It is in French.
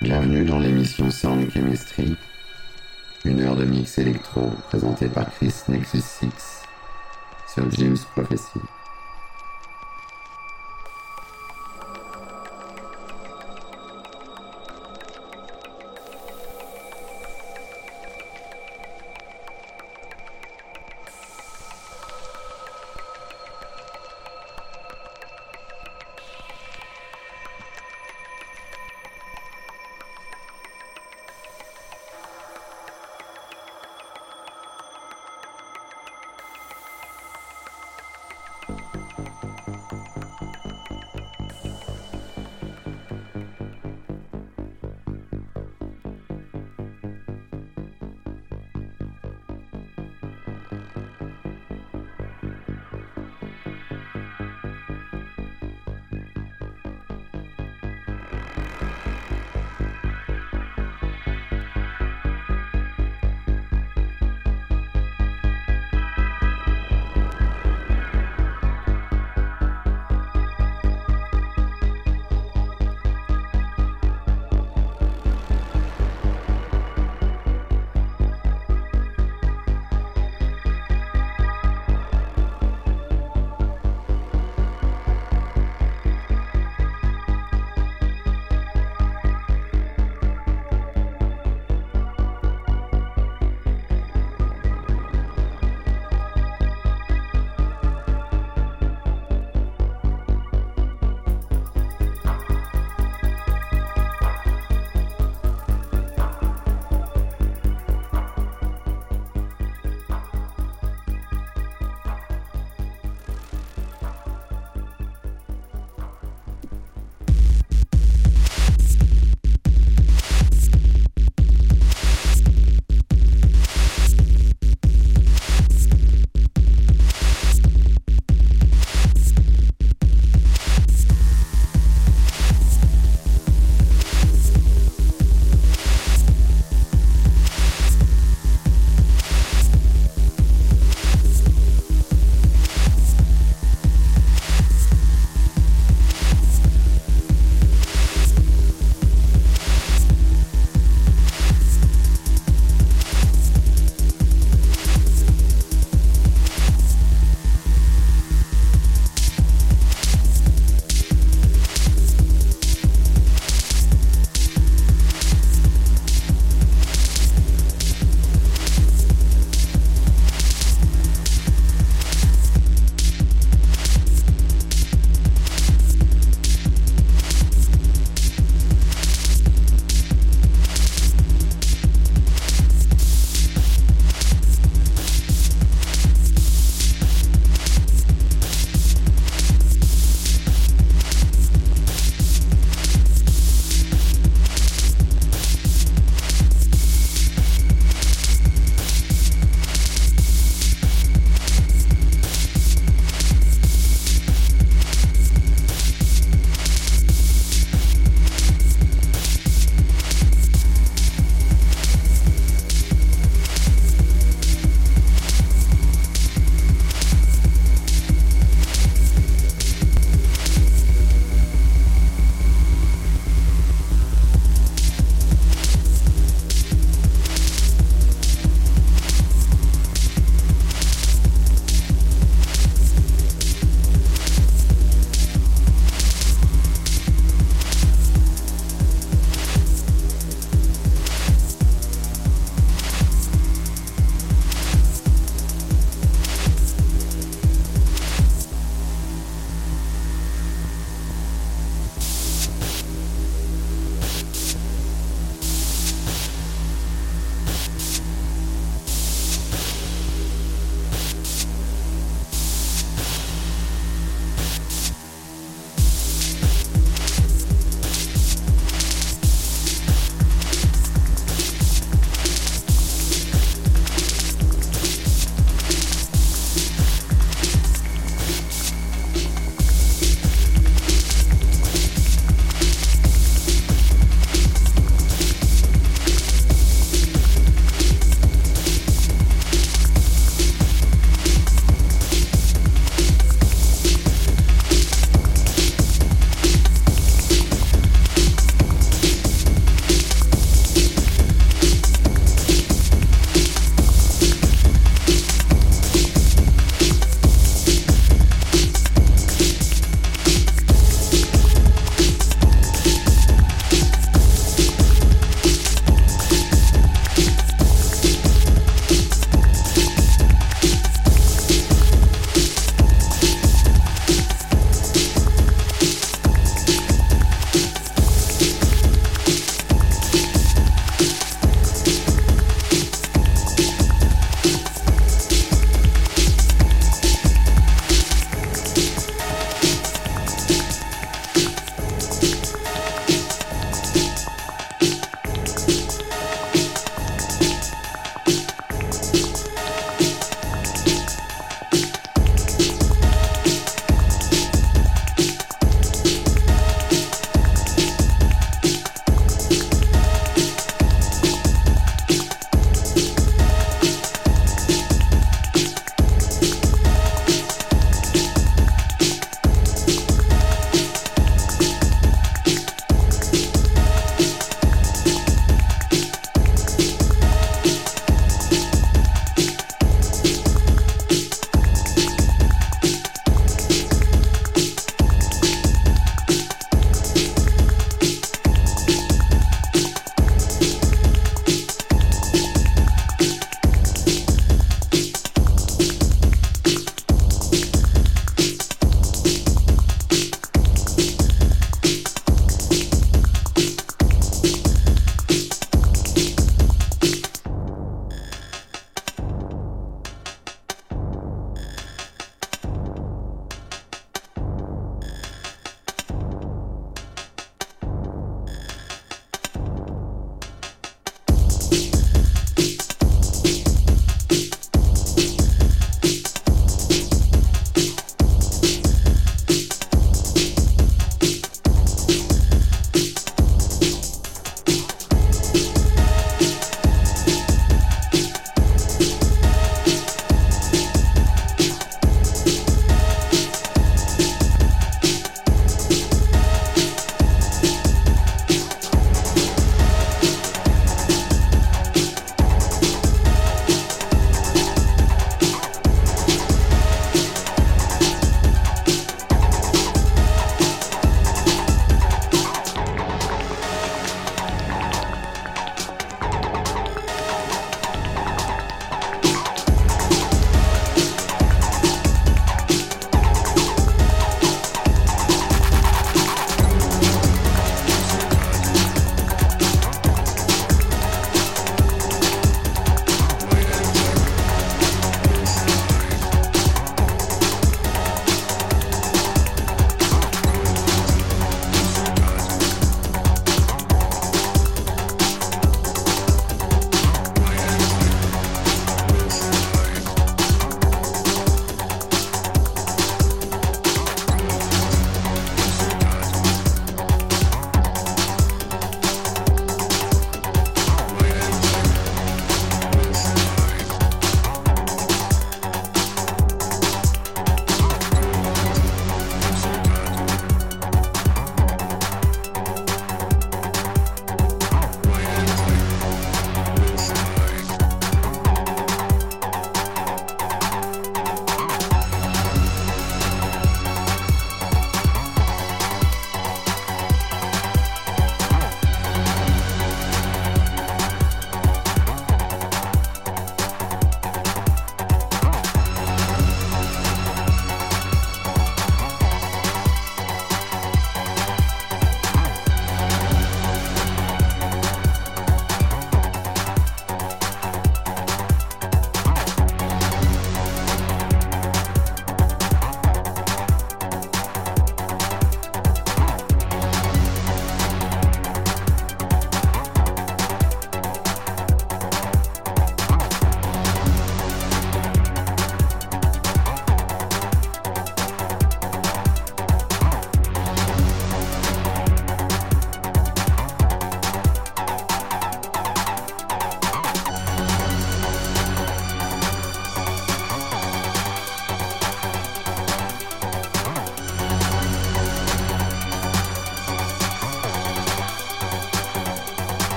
Bienvenue dans l'émission Sound Chemistry, une heure de mix électro présentée par Chris Nexus 6 sur James Prophecy.